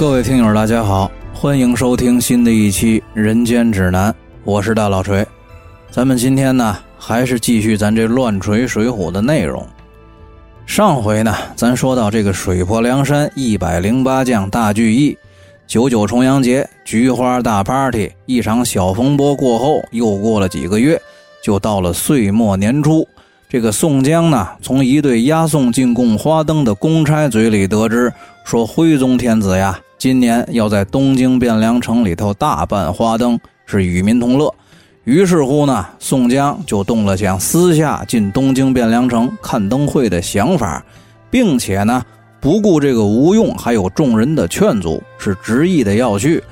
各位听友，大家好，欢迎收听新的一期《人间指南》，我是大老锤。咱们今天呢，还是继续咱这乱锤水浒的内容。上回呢，咱说到这个水泊梁山一百零八将大聚义，九九重阳节菊花大 party，一场小风波过后，又过了几个月，就到了岁末年初。这个宋江呢，从一对押送进贡花灯的公差嘴里得知，说徽宗天子呀，今年要在东京汴梁城里头大办花灯，是与民同乐。于是乎呢，宋江就动了想私下进东京汴梁城看灯会的想法，并且呢，不顾这个吴用还有众人的劝阻，是执意的要去。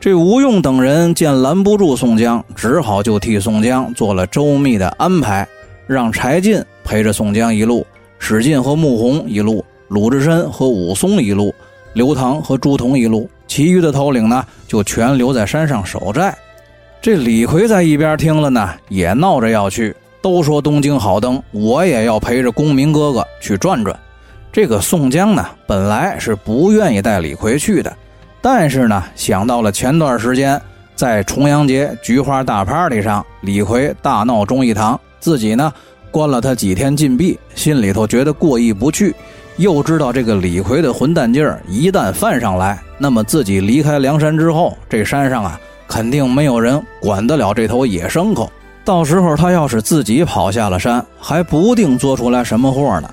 这吴用等人见拦不住宋江，只好就替宋江做了周密的安排。让柴进陪着宋江一路，史进和穆弘一路，鲁智深和武松一路，刘唐和朱仝一路，其余的头领呢就全留在山上守寨。这李逵在一边听了呢，也闹着要去。都说东京好灯，我也要陪着公明哥哥去转转。这个宋江呢，本来是不愿意带李逵去的，但是呢，想到了前段时间在重阳节菊花大 party 上，李逵大闹忠义堂。自己呢，关了他几天禁闭，心里头觉得过意不去，又知道这个李逵的混蛋劲儿一旦犯上来，那么自己离开梁山之后，这山上啊，肯定没有人管得了这头野牲口。到时候他要是自己跑下了山，还不定做出来什么祸呢。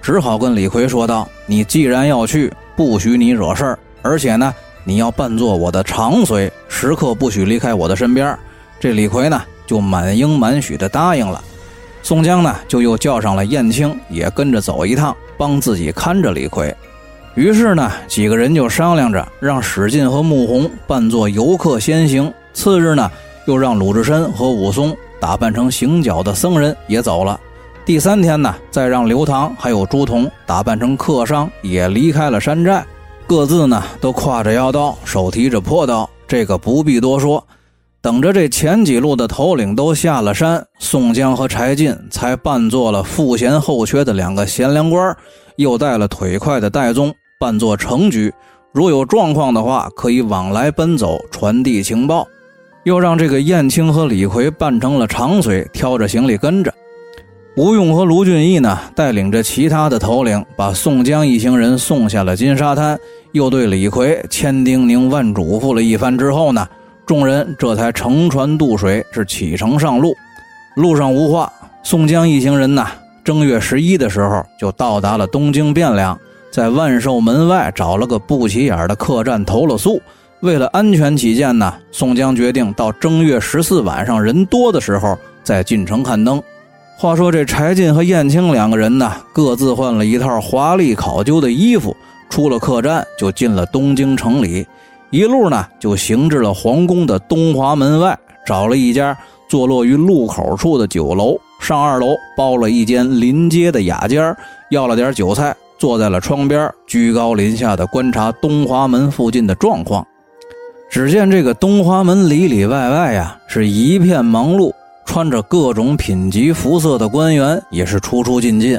只好跟李逵说道：“你既然要去，不许你惹事儿，而且呢，你要扮作我的长随，时刻不许离开我的身边。”这李逵呢？就满应满许的答应了，宋江呢就又叫上了燕青，也跟着走一趟，帮自己看着李逵。于是呢，几个人就商量着，让史进和穆弘扮作游客先行，次日呢，又让鲁智深和武松打扮成行脚的僧人也走了。第三天呢，再让刘唐还有朱仝打扮成客商也离开了山寨，各自呢都挎着腰刀，手提着破刀，这个不必多说。等着这前几路的头领都下了山，宋江和柴进才扮作了赋闲后缺的两个贤良官，又带了腿快的戴宗扮作程局，如有状况的话，可以往来奔走传递情报。又让这个燕青和李逵扮成了长随，挑着行李跟着。吴用和卢俊义呢，带领着其他的头领，把宋江一行人送下了金沙滩，又对李逵千叮咛万嘱咐了一番之后呢。众人这才乘船渡水，是启程上路。路上无话，宋江一行人呐，正月十一的时候就到达了东京汴梁，在万寿门外找了个不起眼的客栈投了宿。为了安全起见呢，宋江决定到正月十四晚上人多的时候再进城看灯。话说这柴进和燕青两个人呢，各自换了一套华丽考究的衣服，出了客栈就进了东京城里。一路呢，就行至了皇宫的东华门外，找了一家坐落于路口处的酒楼，上二楼包了一间临街的雅间要了点酒菜，坐在了窗边，居高临下的观察东华门附近的状况。只见这个东华门里里外外呀，是一片忙碌，穿着各种品级服色的官员也是出出进进。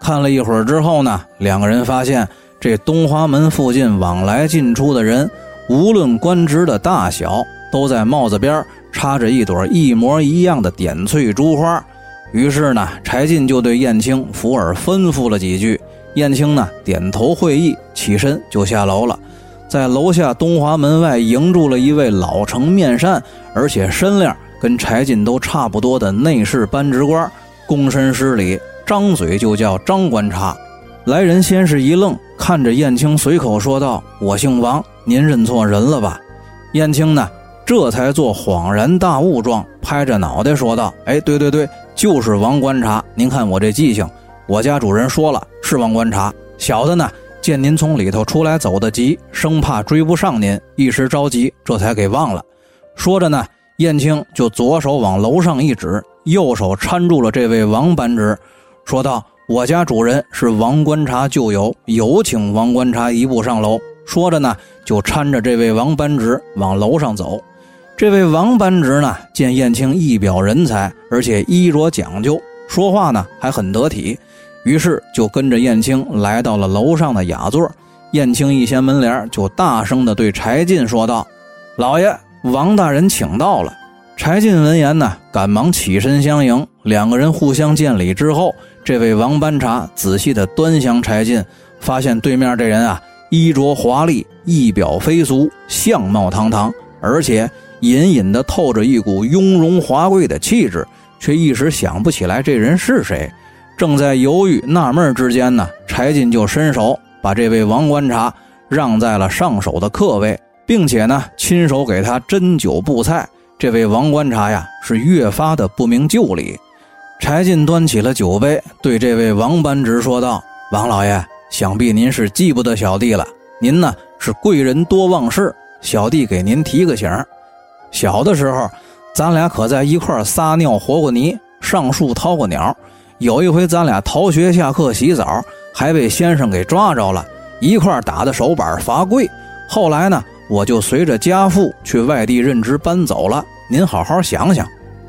看了一会儿之后呢，两个人发现这东华门附近往来进出的人。无论官职的大小，都在帽子边插着一朵一模一样的点翠珠花。于是呢，柴进就对燕青、福尔吩咐了几句。燕青呢，点头会意，起身就下楼了。在楼下东华门外迎住了一位老成面善，而且身量跟柴进都差不多的内侍班职官，躬身施礼，张嘴就叫张观察。来人先是一愣，看着燕青，随口说道：“我姓王。”您认错人了吧？燕青呢？这才做恍然大悟状，拍着脑袋说道：“哎，对对对，就是王观察。您看我这记性，我家主人说了是王观察。小的呢，见您从里头出来走得急，生怕追不上您，一时着急，这才给忘了。”说着呢，燕青就左手往楼上一指，右手搀住了这位王班职，说道：“我家主人是王观察旧友，有请王观察一步上楼。”说着呢，就搀着这位王班直往楼上走。这位王班直呢，见燕青一表人才，而且衣着讲究，说话呢还很得体，于是就跟着燕青来到了楼上的雅座。燕青一掀门帘，就大声地对柴进说道：“老爷，王大人请到了。”柴进闻言呢，赶忙起身相迎。两个人互相见礼之后，这位王班察仔细地端详柴进，发现对面这人啊，衣着华丽，仪表非俗，相貌堂堂，而且隐隐的透着一股雍容华贵的气质，却一时想不起来这人是谁。正在犹豫纳闷之间呢，柴进就伸手把这位王观察让在了上手的客位，并且呢，亲手给他斟酒布菜。这位王观察呀，是越发的不明就里。柴进端起了酒杯，对这位王班直说道：“王老爷，想必您是记不得小弟了。您呢是贵人多忘事，小弟给您提个醒儿小的时候，咱俩可在一块撒尿和过泥，上树掏过鸟。有一回，咱俩逃学下课洗澡，还被先生给抓着了，一块打的手板罚跪。后来呢？”我就随着家父去外地任职搬走了。您好好想想。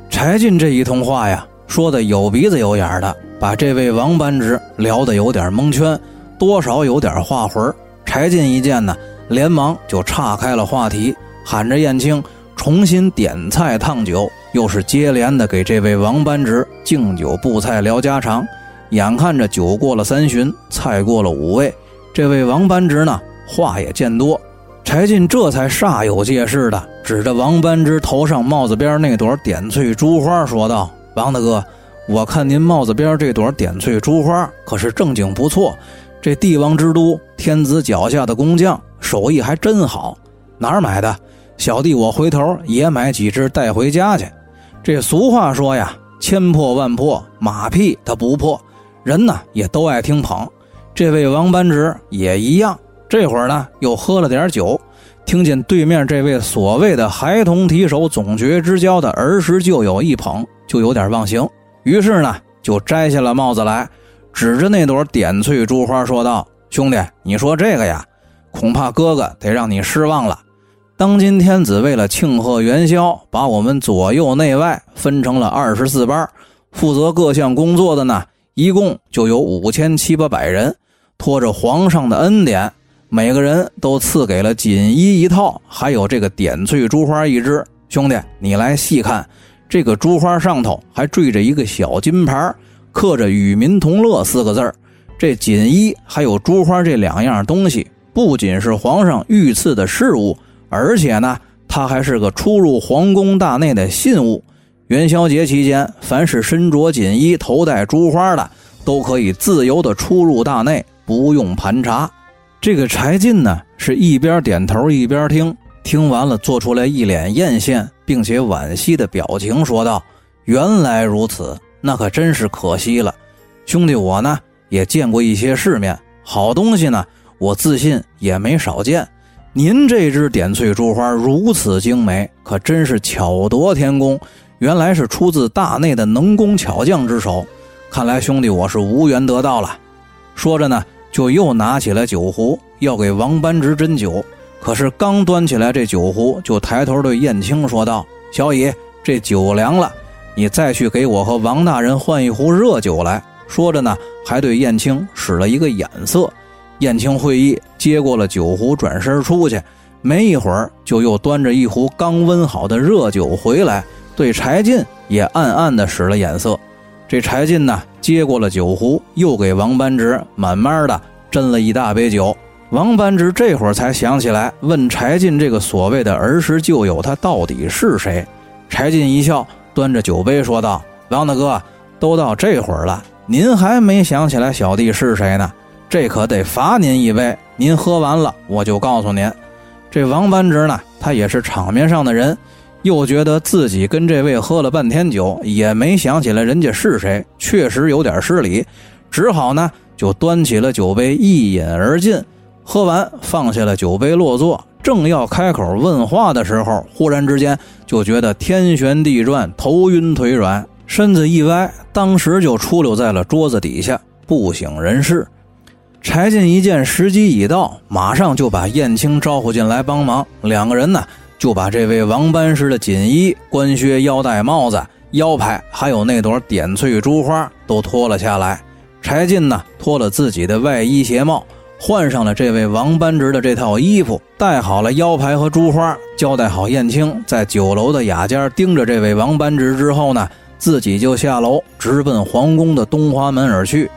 柴进这一通话呀，说的有鼻子有眼的，把这位王班直聊得有点蒙圈，多少有点话魂柴进一见呢，连忙就岔开了话题，喊着燕青重新点菜烫酒，又是接连的给这位王班直敬酒布菜聊家常。眼看着酒过了三巡，菜过了五味，这位王班直呢，话也见多。柴进这才煞有介事的指着王班之头上帽子边那朵点翠珠花说道：“王大哥，我看您帽子边这朵点翠珠花可是正经不错，这帝王之都，天子脚下的工匠，手艺还真好。哪儿买的？小弟我回头也买几只带回家去。这俗话说呀，千破万破，马屁它不破。人呢也都爱听捧，这位王班直也一样。”这会儿呢，又喝了点酒，听见对面这位所谓的孩童提手、总觉之交的儿时旧友一捧，就有点忘形。于是呢，就摘下了帽子来，指着那朵点翠珠花说道：“兄弟，你说这个呀，恐怕哥哥得让你失望了。当今天子为了庆贺元宵，把我们左右内外分成了二十四班，负责各项工作的呢，一共就有五千七八百人，托着皇上的恩典。”每个人都赐给了锦衣一套，还有这个点翠珠花一支。兄弟，你来细看，这个珠花上头还缀着一个小金牌，刻着“与民同乐”四个字这锦衣还有珠花这两样东西，不仅是皇上御赐的事物，而且呢，它还是个出入皇宫大内的信物。元宵节期间，凡是身着锦衣、头戴珠花的，都可以自由的出入大内，不用盘查。这个柴进呢，是一边点头一边听，听完了，做出来一脸艳羡并且惋惜的表情，说道：“原来如此，那可真是可惜了。兄弟，我呢也见过一些世面，好东西呢，我自信也没少见。您这支点翠珠花如此精美，可真是巧夺天工，原来是出自大内的能工巧匠之手。看来兄弟我是无缘得到了。”说着呢。就又拿起了酒壶，要给王班直斟酒。可是刚端起来这酒壶，就抬头对燕青说道：“小乙，这酒凉了，你再去给我和王大人换一壶热酒来。”说着呢，还对燕青使了一个眼色。燕青会意，接过了酒壶，转身出去。没一会儿，就又端着一壶刚温好的热酒回来，对柴进也暗暗地使了眼色。这柴进呢，接过了酒壶，又给王班直慢慢的斟了一大杯酒。王班直这会儿才想起来，问柴进这个所谓的儿时旧友，他到底是谁？柴进一笑，端着酒杯说道：“王大哥，都到这会儿了，您还没想起来小弟是谁呢？这可得罚您一杯。您喝完了，我就告诉您。”这王班直呢，他也是场面上的人。又觉得自己跟这位喝了半天酒，也没想起来人家是谁，确实有点失礼，只好呢就端起了酒杯一饮而尽。喝完，放下了酒杯落座，正要开口问话的时候，忽然之间就觉得天旋地转，头晕腿软，身子一歪，当时就出溜在了桌子底下，不省人事。柴进一见时机已到，马上就把燕青招呼进来帮忙，两个人呢。就把这位王班师的锦衣、官靴、腰带、帽子、腰牌，还有那朵点翠珠花都脱了下来。柴进呢，脱了自己的外衣鞋帽，换上了这位王班直的这套衣服，戴好了腰牌和珠花，交代好燕青在酒楼的雅间盯着这位王班直之后呢，自己就下楼直奔皇宫的东华门而去。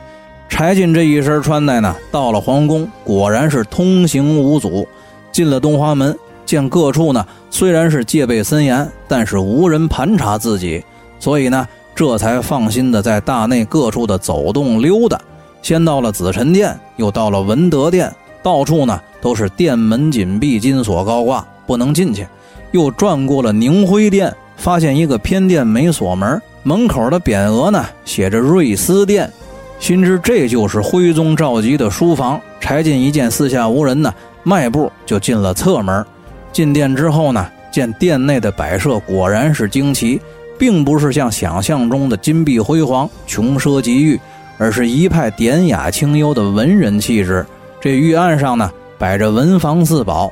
柴进这一身穿戴呢，到了皇宫果然是通行无阻。进了东华门，见各处呢虽然是戒备森严，但是无人盘查自己，所以呢这才放心的在大内各处的走动溜达。先到了紫宸殿，又到了文德殿，到处呢都是殿门紧闭，金锁高挂，不能进去。又转过了宁辉殿，发现一个偏殿没锁门，门口的匾额呢写着瑞思殿。心知这就是徽宗赵佶的书房，柴进一见四下无人呢，迈步就进了侧门。进殿之后呢，见殿内的摆设果然是惊奇，并不是像想象中的金碧辉煌、穷奢极欲，而是一派典雅清幽的文人气质。这御案上呢，摆着文房四宝，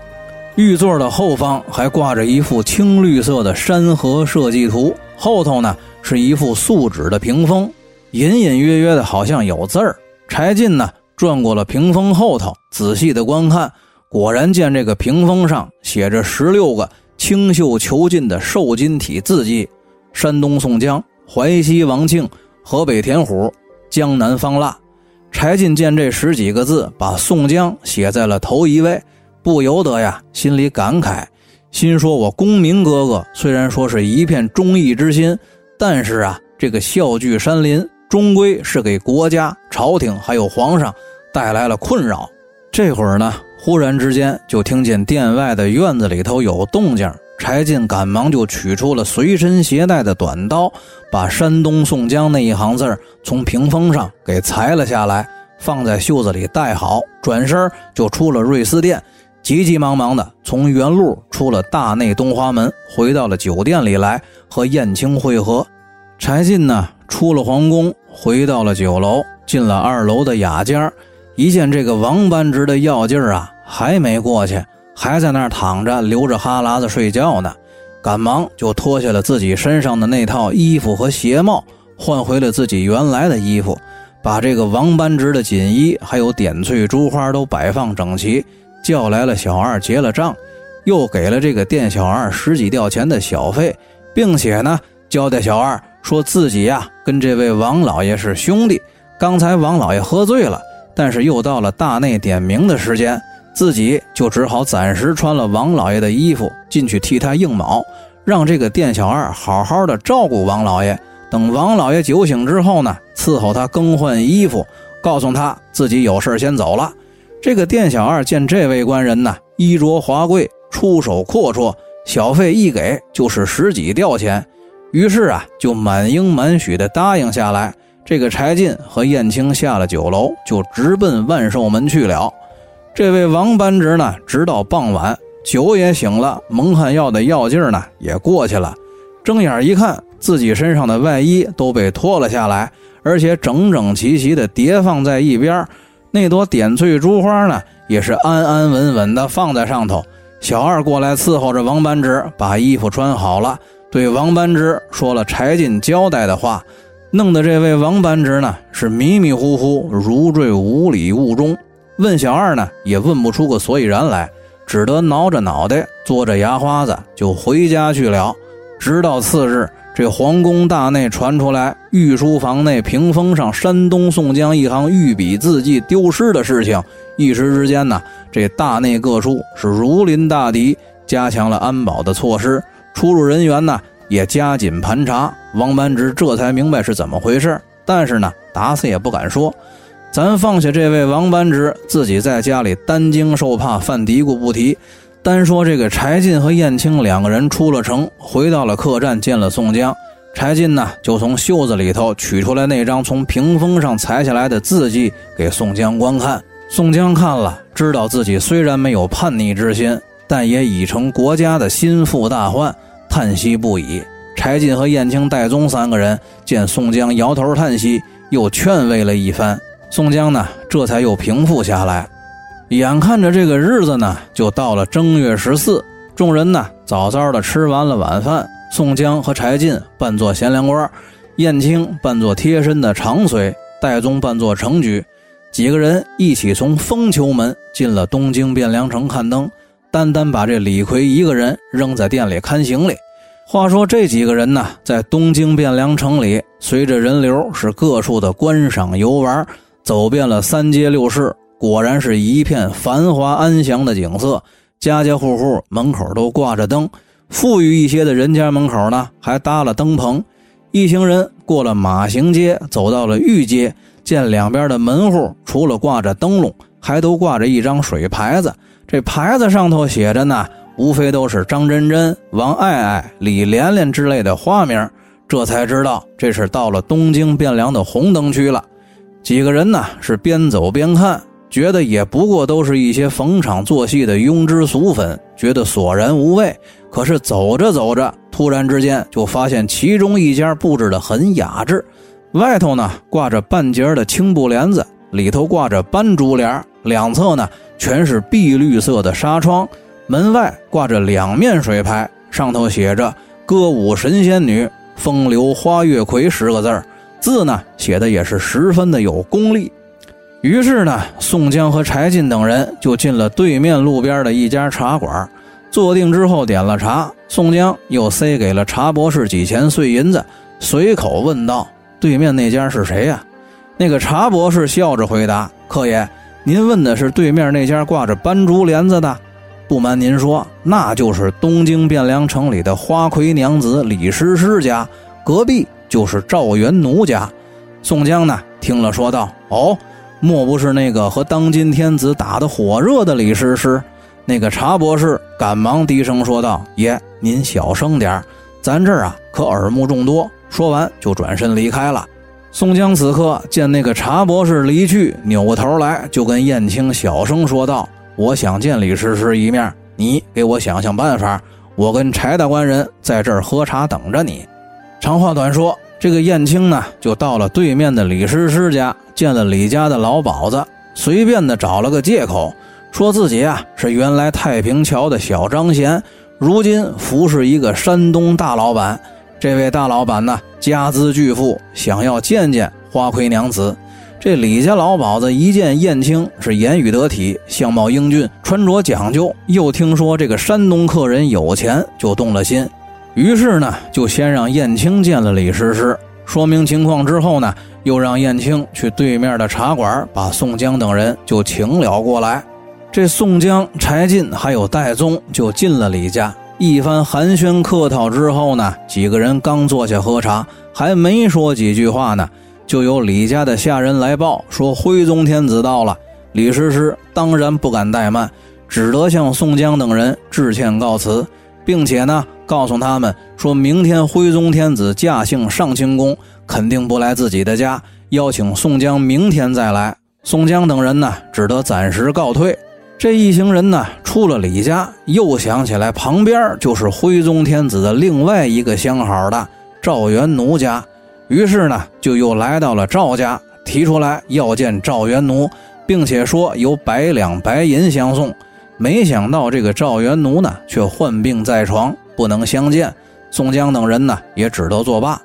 玉座的后方还挂着一幅青绿色的山河设计图，后头呢是一幅素纸的屏风。隐隐约约的，好像有字儿。柴进呢，转过了屏风后头，仔细的观看，果然见这个屏风上写着十六个清秀遒劲的瘦金体字迹：山东宋江、淮西王庆、河北田虎、江南方腊。柴进见这十几个字，把宋江写在了头一位，不由得呀，心里感慨，心说：我公明哥哥虽然说是一片忠义之心，但是啊，这个笑聚山林。终归是给国家、朝廷还有皇上带来了困扰。这会儿呢，忽然之间就听见殿外的院子里头有动静。柴进赶忙就取出了随身携带的短刀，把山东宋江那一行字从屏风上给裁了下来，放在袖子里带好，转身就出了瑞思殿，急急忙忙的从原路出了大内东华门，回到了酒店里来和燕青会合。柴进呢，出了皇宫。回到了酒楼，进了二楼的雅间一见这个王班直的药劲儿啊，还没过去，还在那儿躺着流着哈喇子睡觉呢，赶忙就脱下了自己身上的那套衣服和鞋帽，换回了自己原来的衣服，把这个王班直的锦衣还有点翠珠花都摆放整齐，叫来了小二结了账，又给了这个店小二十几吊钱的小费，并且呢，交代小二。说自己呀跟这位王老爷是兄弟，刚才王老爷喝醉了，但是又到了大内点名的时间，自己就只好暂时穿了王老爷的衣服进去替他应卯，让这个店小二好好的照顾王老爷。等王老爷酒醒之后呢，伺候他更换衣服，告诉他自己有事先走了。这个店小二见这位官人呢衣着华贵，出手阔绰，小费一给就是十几吊钱。于是啊，就满应满许的答应下来。这个柴进和燕青下了酒楼，就直奔万寿门去了。这位王班直呢，直到傍晚，酒也醒了，蒙汗药的药劲儿呢也过去了。睁眼一看，自己身上的外衣都被脱了下来，而且整整齐齐的叠放在一边。那朵点翠珠花呢，也是安安稳稳的放在上头。小二过来伺候着王班直，把衣服穿好了。对王班直说了柴进交代的话，弄得这位王班直呢是迷迷糊糊，如坠五里雾中。问小二呢也问不出个所以然来，只得挠着脑袋，嘬着牙花子就回家去了。直到次日，这皇宫大内传出来御书房内屏风上山东宋江一行御笔字迹丢失的事情，一时之间呢，这大内各处是如临大敌，加强了安保的措施。出入人员呢也加紧盘查，王班直这才明白是怎么回事，但是呢打死也不敢说。咱放下这位王班直自己在家里担惊受怕犯嘀咕不提，单说这个柴进和燕青两个人出了城，回到了客栈见了宋江。柴进呢就从袖子里头取出来那张从屏风上裁下来的字迹给宋江观看。宋江看了，知道自己虽然没有叛逆之心。但也已成国家的心腹大患，叹息不已。柴进和燕青、戴宗三个人见宋江摇头叹息，又劝慰了一番。宋江呢，这才又平复下来。眼看着这个日子呢，就到了正月十四，众人呢早早的吃完了晚饭。宋江和柴进扮作贤良官，燕青扮作贴身的长随，戴宗扮作程举。几个人一起从凤求门进了东京汴梁城看灯，单单把这李逵一个人扔在店里看行李。话说这几个人呢，在东京汴梁城里，随着人流是各处的观赏游玩，走遍了三街六市，果然是一片繁华安详的景色。家家户户门口都挂着灯，富裕一些的人家门口呢，还搭了灯棚。一行人过了马行街，走到了御街，见两边的门户除了挂着灯笼，还都挂着一张水牌子。这牌子上头写着呢。无非都是张真真、王爱爱、李莲莲之类的花名，这才知道这是到了东京汴梁的红灯区了。几个人呢是边走边看，觉得也不过都是一些逢场作戏的庸脂俗粉，觉得索然无味。可是走着走着，突然之间就发现其中一家布置的很雅致，外头呢挂着半截的青布帘子，里头挂着斑竹帘，两侧呢全是碧绿色的纱窗。门外挂着两面水牌，上头写着“歌舞神仙女，风流花月魁”十个字字呢写的也是十分的有功力。于是呢，宋江和柴进等人就进了对面路边的一家茶馆，坐定之后点了茶。宋江又塞给了茶博士几钱碎银子，随口问道：“对面那家是谁呀？”那个茶博士笑着回答：“客爷，您问的是对面那家挂着斑竹帘子的。”不瞒您说，那就是东京汴梁城里的花魁娘子李师师家，隔壁就是赵元奴家。宋江呢，听了说道：“哦，莫不是那个和当今天子打得火热的李师师？”那个茶博士赶忙低声说道：“爷，您小声点咱这儿啊可耳目众多。”说完就转身离开了。宋江此刻见那个茶博士离去，扭过头来就跟燕青小声说道。我想见李师师一面，你给我想想办法。我跟柴大官人在这儿喝茶等着你。长话短说，这个燕青呢，就到了对面的李师师家，见了李家的老鸨子，随便的找了个借口，说自己啊是原来太平桥的小张贤，如今服侍一个山东大老板。这位大老板呢，家资巨富，想要见见花魁娘子。这李家老鸨子一见燕青是言语得体、相貌英俊、穿着讲究，又听说这个山东客人有钱，就动了心。于是呢，就先让燕青见了李师师，说明情况之后呢，又让燕青去对面的茶馆把宋江等人就请了过来。这宋江、柴进还有戴宗就进了李家，一番寒暄客套之后呢，几个人刚坐下喝茶，还没说几句话呢。就有李家的下人来报说，徽宗天子到了。李师师当然不敢怠慢，只得向宋江等人致歉告辞，并且呢，告诉他们说明天徽宗天子驾幸上清宫，肯定不来自己的家，邀请宋江明天再来。宋江等人呢，只得暂时告退。这一行人呢，出了李家，又想起来旁边就是徽宗天子的另外一个相好的赵元奴家。于是呢，就又来到了赵家，提出来要见赵元奴，并且说有百两白银相送。没想到这个赵元奴呢，却患病在床，不能相见。宋江等人呢，也只得作罢。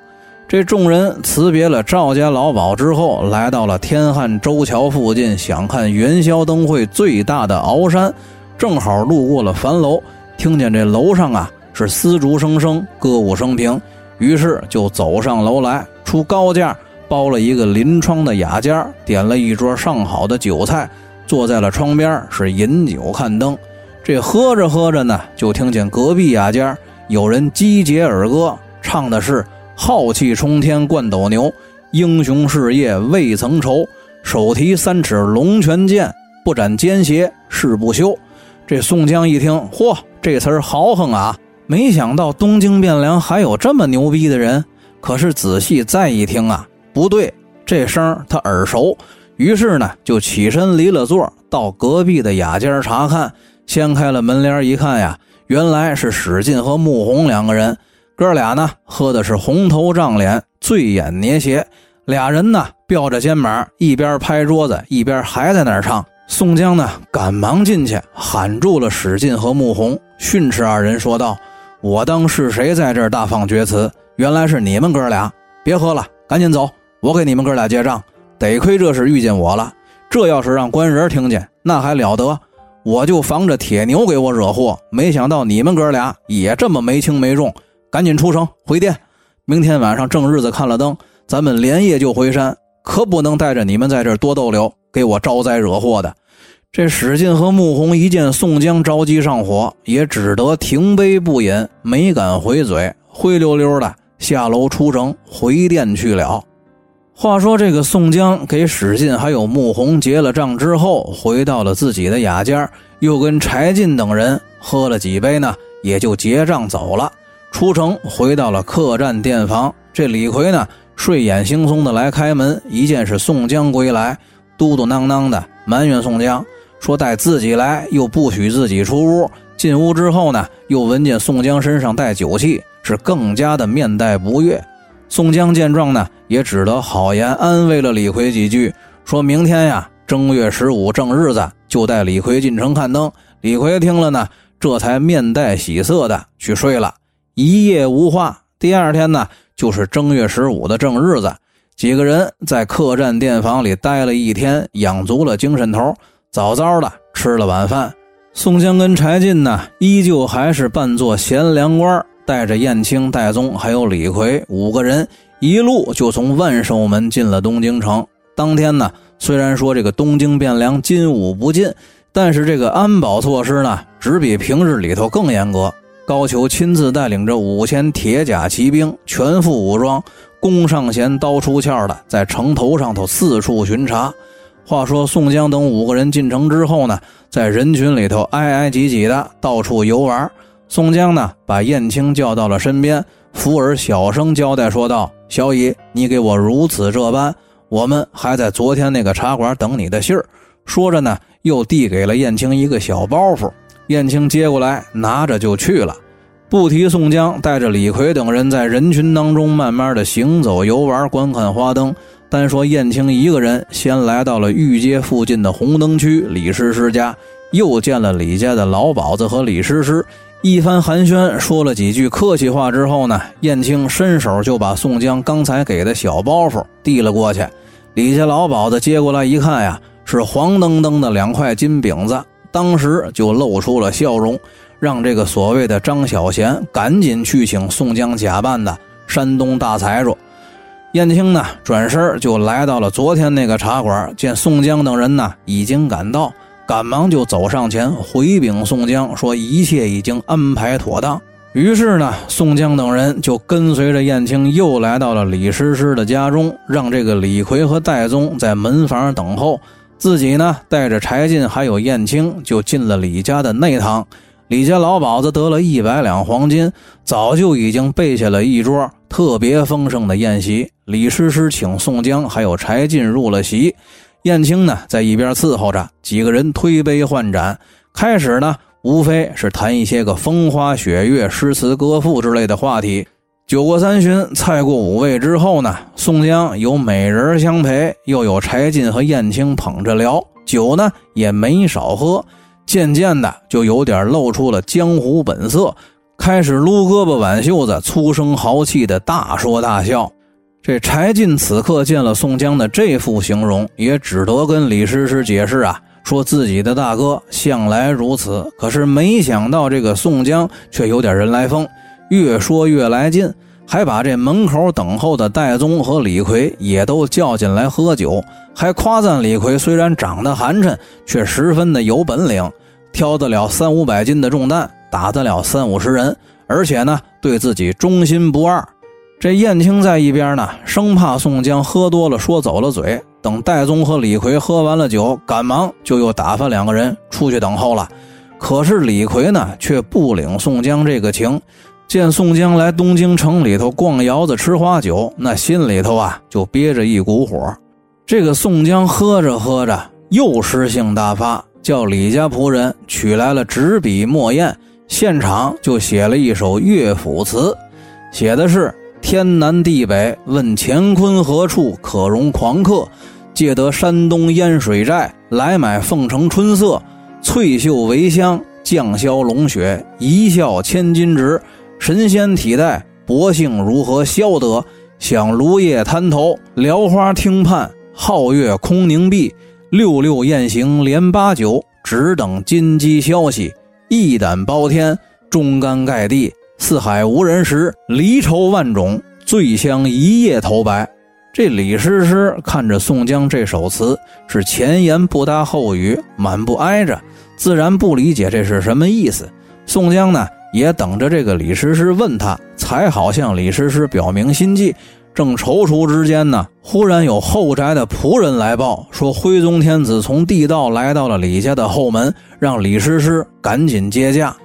这众人辞别了赵家老鸨之后，来到了天汉洲桥附近，想看元宵灯会最大的鳌山。正好路过了樊楼，听见这楼上啊是丝竹声声，歌舞升平，于是就走上楼来。出高价包了一个临窗的雅间，点了一桌上好的酒菜，坐在了窗边是饮酒看灯。这喝着喝着呢，就听见隔壁雅间有人击节而歌，唱的是“浩气冲天冠斗牛，英雄事业未曾愁，手提三尺龙泉剑，不斩奸邪誓不休。”这宋江一听，嚯，这词儿豪横啊！没想到东京汴梁还有这么牛逼的人。可是仔细再一听啊，不对，这声他耳熟，于是呢就起身离了座，到隔壁的雅间查看。掀开了门帘一看呀，原来是史进和穆弘两个人。哥俩呢喝的是红头胀脸，醉眼捏斜，俩人呢吊着肩膀，一边拍桌子，一边还在那儿唱。宋江呢赶忙进去喊住了史进和穆弘，训斥二人说道：“我当是谁在这儿大放厥词？”原来是你们哥俩，别喝了，赶紧走，我给你们哥俩结账。得亏这是遇见我了，这要是让官人听见，那还了得！我就防着铁牛给我惹祸，没想到你们哥俩也这么没轻没重。赶紧出城回电，明天晚上正日子看了灯，咱们连夜就回山，可不能带着你们在这多逗留，给我招灾惹祸的。这史进和穆弘一见宋江着急上火，也只得停杯不饮，没敢回嘴，灰溜溜的下楼出城回电去了。话说这个宋江给史进还有穆弘结了账之后，回到了自己的雅间，又跟柴进等人喝了几杯呢，也就结账走了。出城回到了客栈店房，这李逵呢睡眼惺忪的来开门，一见是宋江归来，嘟嘟囔囔的埋怨宋江。说带自己来，又不许自己出屋。进屋之后呢，又闻见宋江身上带酒气，是更加的面带不悦。宋江见状呢，也只得好言安慰了李逵几句，说明天呀，正月十五正日子，就带李逵进城看灯。李逵听了呢，这才面带喜色的去睡了，一夜无话。第二天呢，就是正月十五的正日子，几个人在客栈店房里待了一天，养足了精神头。早早的吃了晚饭，宋江跟柴进呢，依旧还是扮作贤良官，带着燕青、戴宗还有李逵五个人，一路就从万寿门进了东京城。当天呢，虽然说这个东京汴梁金武不进，但是这个安保措施呢，只比平日里头更严格。高俅亲自带领着五千铁甲骑兵，全副武装，弓上弦，刀出鞘的，在城头上头四处巡查。话说宋江等五个人进城之后呢，在人群里头挨挨挤挤的到处游玩。宋江呢，把燕青叫到了身边，福儿小声交代说道：“小乙，你给我如此这般，我们还在昨天那个茶馆等你的信儿。”说着呢，又递给了燕青一个小包袱。燕青接过来，拿着就去了。不提宋江带着李逵等人在人群当中慢慢的行走游玩，观看花灯。单说燕青一个人，先来到了御街附近的红灯区李师师家，又见了李家的老鸨子和李师师，一番寒暄，说了几句客气话之后呢，燕青伸手就把宋江刚才给的小包袱递了过去。李家老鸨子接过来一看呀，是黄澄澄的两块金饼子，当时就露出了笑容，让这个所谓的张小贤赶紧去请宋江假扮的山东大财主。燕青呢，转身就来到了昨天那个茶馆，见宋江等人呢已经赶到，赶忙就走上前回禀宋江说：“一切已经安排妥当。”于是呢，宋江等人就跟随着燕青又来到了李师师的家中，让这个李逵和戴宗在门房等候，自己呢带着柴进还有燕青就进了李家的内堂。李家老鸨子得了一百两黄金，早就已经备下了一桌特别丰盛的宴席。李师师请宋江还有柴进入了席，燕青呢在一边伺候着，几个人推杯换盏。开始呢，无非是谈一些个风花雪月、诗词歌赋之类的话题。酒过三巡，菜过五味之后呢，宋江有美人相陪，又有柴进和燕青捧着聊，酒呢也没少喝。渐渐的，就有点露出了江湖本色，开始撸胳膊挽袖子，粗声豪气的大说大笑。这柴进此刻见了宋江的这副形容，也只得跟李师师解释啊，说自己的大哥向来如此。可是没想到这个宋江却有点人来疯，越说越来劲，还把这门口等候的戴宗和李逵也都叫进来喝酒，还夸赞李逵虽然长得寒碜，却十分的有本领，挑得了三五百斤的重担，打得了三五十人，而且呢对自己忠心不二。这燕青在一边呢，生怕宋江喝多了说走了嘴。等戴宗和李逵喝完了酒，赶忙就又打发两个人出去等候了。可是李逵呢，却不领宋江这个情。见宋江来东京城里头逛窑子吃花酒，那心里头啊就憋着一股火。这个宋江喝着喝着又诗性大发，叫李家仆人取来了纸笔墨砚，现场就写了一首乐府词，写的是。天南地北问乾坤何处可容狂客？借得山东烟水寨来买凤城春色，翠袖为香，绛霄龙雪，一笑千金值。神仙体带，薄幸如何消得？想芦叶滩头，撩花听畔，皓月空凝碧，六六雁行连八九，只等金鸡消息。一胆包天，忠肝盖地。四海无人识，离愁万种，醉香一夜头白。这李师师看着宋江这首词，是前言不搭后语，满不挨着，自然不理解这是什么意思。宋江呢，也等着这个李师师问他，才好向李师师表明心迹。正踌躇之间呢，忽然有后宅的仆人来报说，徽宗天子从地道来到了李家的后门，让李师师赶紧接驾。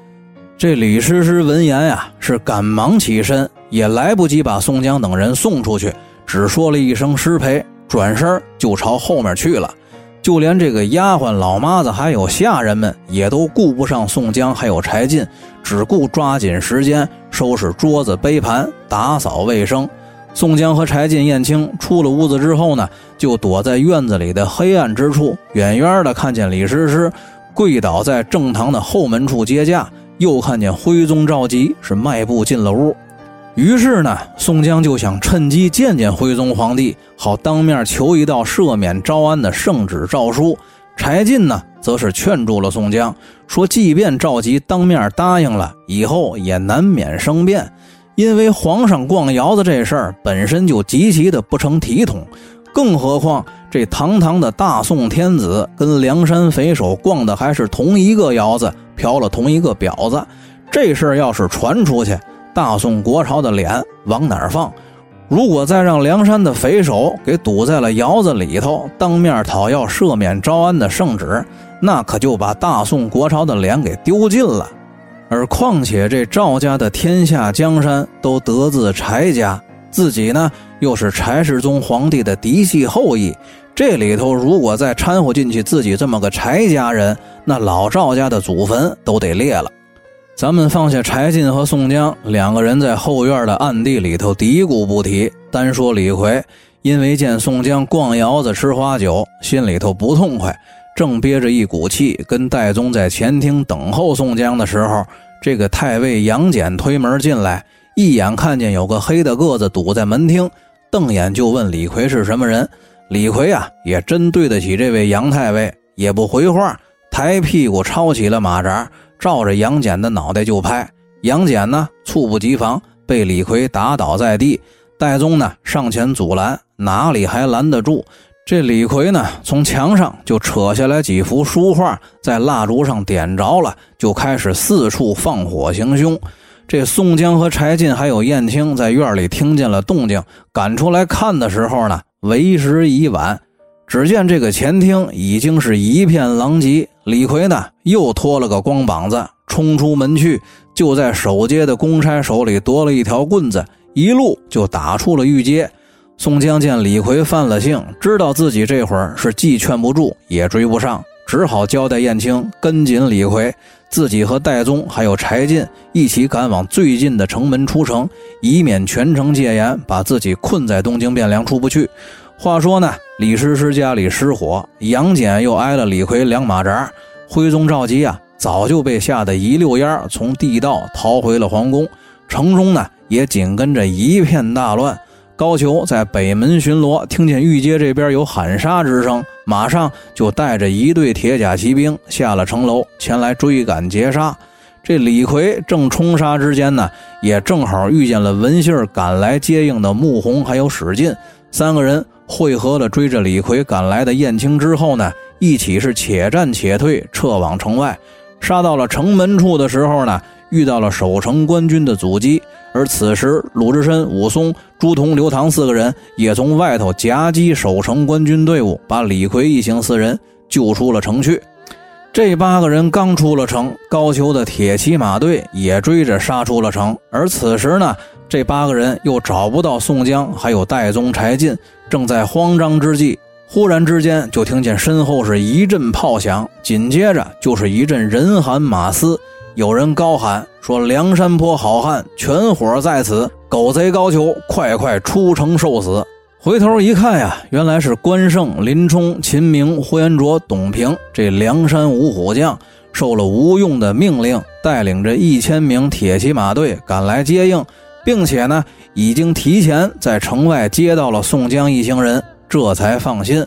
这李师师闻言呀，是赶忙起身，也来不及把宋江等人送出去，只说了一声失陪，转身就朝后面去了。就连这个丫鬟、老妈子还有下人们，也都顾不上宋江还有柴进，只顾抓紧时间收拾桌子、杯盘，打扫卫生。宋江和柴进、燕青出了屋子之后呢，就躲在院子里的黑暗之处，远远的看见李师师跪倒在正堂的后门处接驾，又看见徽宗赵佶是迈步进了屋。于是呢，宋江就想趁机见见徽宗皇帝，好当面求一道赦免招安的圣旨诏书。柴进呢，则是劝住了宋江，说即便赵佶当面答应了，以后也难免生变。因为皇上逛窑子这事儿本身就极其的不成体统，更何况这堂堂的大宋天子跟梁山匪首逛的还是同一个窑子，嫖了同一个婊子，这事儿要是传出去，大宋国朝的脸往哪儿放？如果再让梁山的匪首给堵在了窑子里头，当面讨要赦免招安的圣旨，那可就把大宋国朝的脸给丢尽了。而况且这赵家的天下江山都得自柴家，自己呢又是柴世宗皇帝的嫡系后裔，这里头如果再掺和进去自己这么个柴家人，那老赵家的祖坟都得裂了。咱们放下柴进和宋江两个人在后院的暗地里头嘀咕不提，单说李逵，因为见宋江逛窑子吃花酒，心里头不痛快。正憋着一股气，跟戴宗在前厅等候宋江的时候，这个太尉杨戬推门进来，一眼看见有个黑的个子堵在门厅，瞪眼就问李逵是什么人。李逵啊，也真对得起这位杨太尉，也不回话，抬屁股抄起了马扎，照着杨戬的脑袋就拍。杨戬呢，猝不及防，被李逵打倒在地。戴宗呢，上前阻拦，哪里还拦得住？这李逵呢，从墙上就扯下来几幅书画，在蜡烛上点着了，就开始四处放火行凶。这宋江和柴进还有燕青在院里听见了动静，赶出来看的时候呢，为时已晚。只见这个前厅已经是一片狼藉，李逵呢又脱了个光膀子，冲出门去，就在守街的公差手里夺了一条棍子，一路就打出了御街。宋江见李逵犯了性，知道自己这会儿是既劝不住也追不上，只好交代燕青跟紧李逵，自己和戴宗还有柴进一起赶往最近的城门出城，以免全城戒严，把自己困在东京汴梁出不去。话说呢，李师师家里失火，杨戬又挨了李逵两马扎，徽宗赵佶啊早就被吓得一溜烟从地道逃回了皇宫，城中呢也紧跟着一片大乱。高俅在北门巡逻，听见御街这边有喊杀之声，马上就带着一队铁甲骑兵下了城楼，前来追赶截杀。这李逵正冲杀之间呢，也正好遇见了闻信赶来接应的穆弘还有史进三个人，汇合了追着李逵赶来的燕青之后呢，一起是且战且退，撤往城外。杀到了城门处的时候呢，遇到了守城官军的阻击。而此时，鲁智深、武松、朱仝、刘唐四个人也从外头夹击守城官军队伍，把李逵一行四人救出了城去。这八个人刚出了城，高俅的铁骑马队也追着杀出了城。而此时呢，这八个人又找不到宋江，还有戴宗、柴进，正在慌张之际，忽然之间就听见身后是一阵炮响，紧接着就是一阵人喊马嘶。有人高喊说：“梁山泊好汉全伙在此，狗贼高俅，快快出城受死！”回头一看呀，原来是关胜、林冲、秦明、呼延灼、董平这梁山五虎将，受了吴用的命令，带领着一千名铁骑马队赶来接应，并且呢，已经提前在城外接到了宋江一行人，这才放心。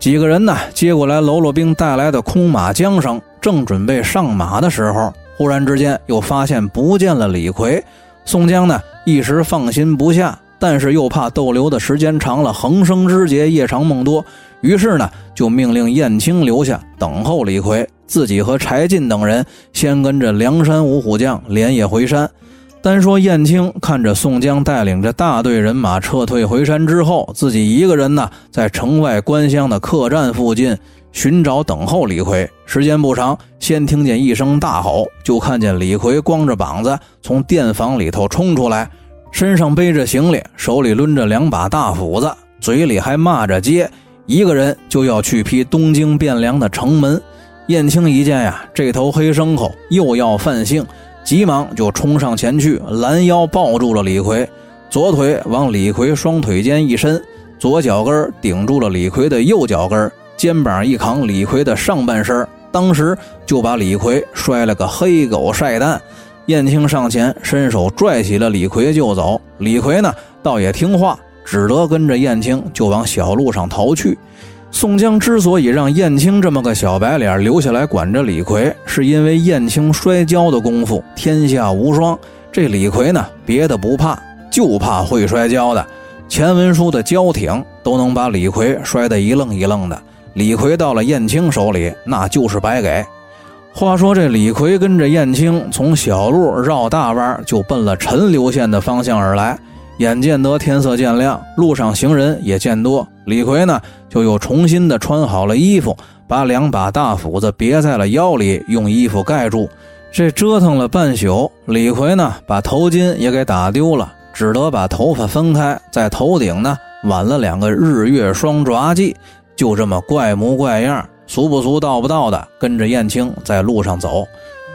几个人呢接过来喽啰兵带来的空马缰绳，正准备上马的时候，忽然之间又发现不见了李逵。宋江呢一时放心不下，但是又怕逗留的时间长了，横生枝节，夜长梦多，于是呢就命令燕青留下等候李逵，自己和柴进等人先跟着梁山五虎将连夜回山。单说燕青看着宋江带领着大队人马撤退回山之后，自己一个人呢，在城外关乡的客栈附近寻找等候李逵。时间不长，先听见一声大吼，就看见李逵光着膀子从店房里头冲出来，身上背着行李，手里抡着两把大斧子，嘴里还骂着街，一个人就要去劈东京汴梁的城门。燕青一见呀，这头黑牲口又要犯性。急忙就冲上前去，拦腰抱住了李逵，左腿往李逵双腿间一伸，左脚跟顶住了李逵的右脚跟，肩膀一扛李逵的上半身，当时就把李逵摔了个黑狗晒蛋。燕青上前伸手拽起了李逵就走，李逵呢倒也听话，只得跟着燕青就往小路上逃去。宋江之所以让燕青这么个小白脸留下来管着李逵，是因为燕青摔跤的功夫天下无双。这李逵呢，别的不怕，就怕会摔跤的。钱文书的交挺都能把李逵摔得一愣一愣的。李逵到了燕青手里，那就是白给。话说这李逵跟着燕青从小路绕大弯，就奔了陈留县的方向而来。眼见得天色渐亮，路上行人也渐多，李逵呢就又重新的穿好了衣服，把两把大斧子别在了腰里，用衣服盖住。这折腾了半宿，李逵呢把头巾也给打丢了，只得把头发分开，在头顶呢挽了两个日月双爪髻，就这么怪模怪样，俗不俗，道不道的，跟着燕青在路上走。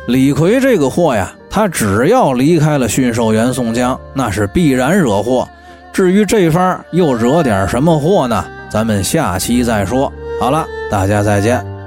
李逵这个货呀，他只要离开了驯兽员宋江，那是必然惹祸。至于这番又惹点什么祸呢？咱们下期再说。好了，大家再见。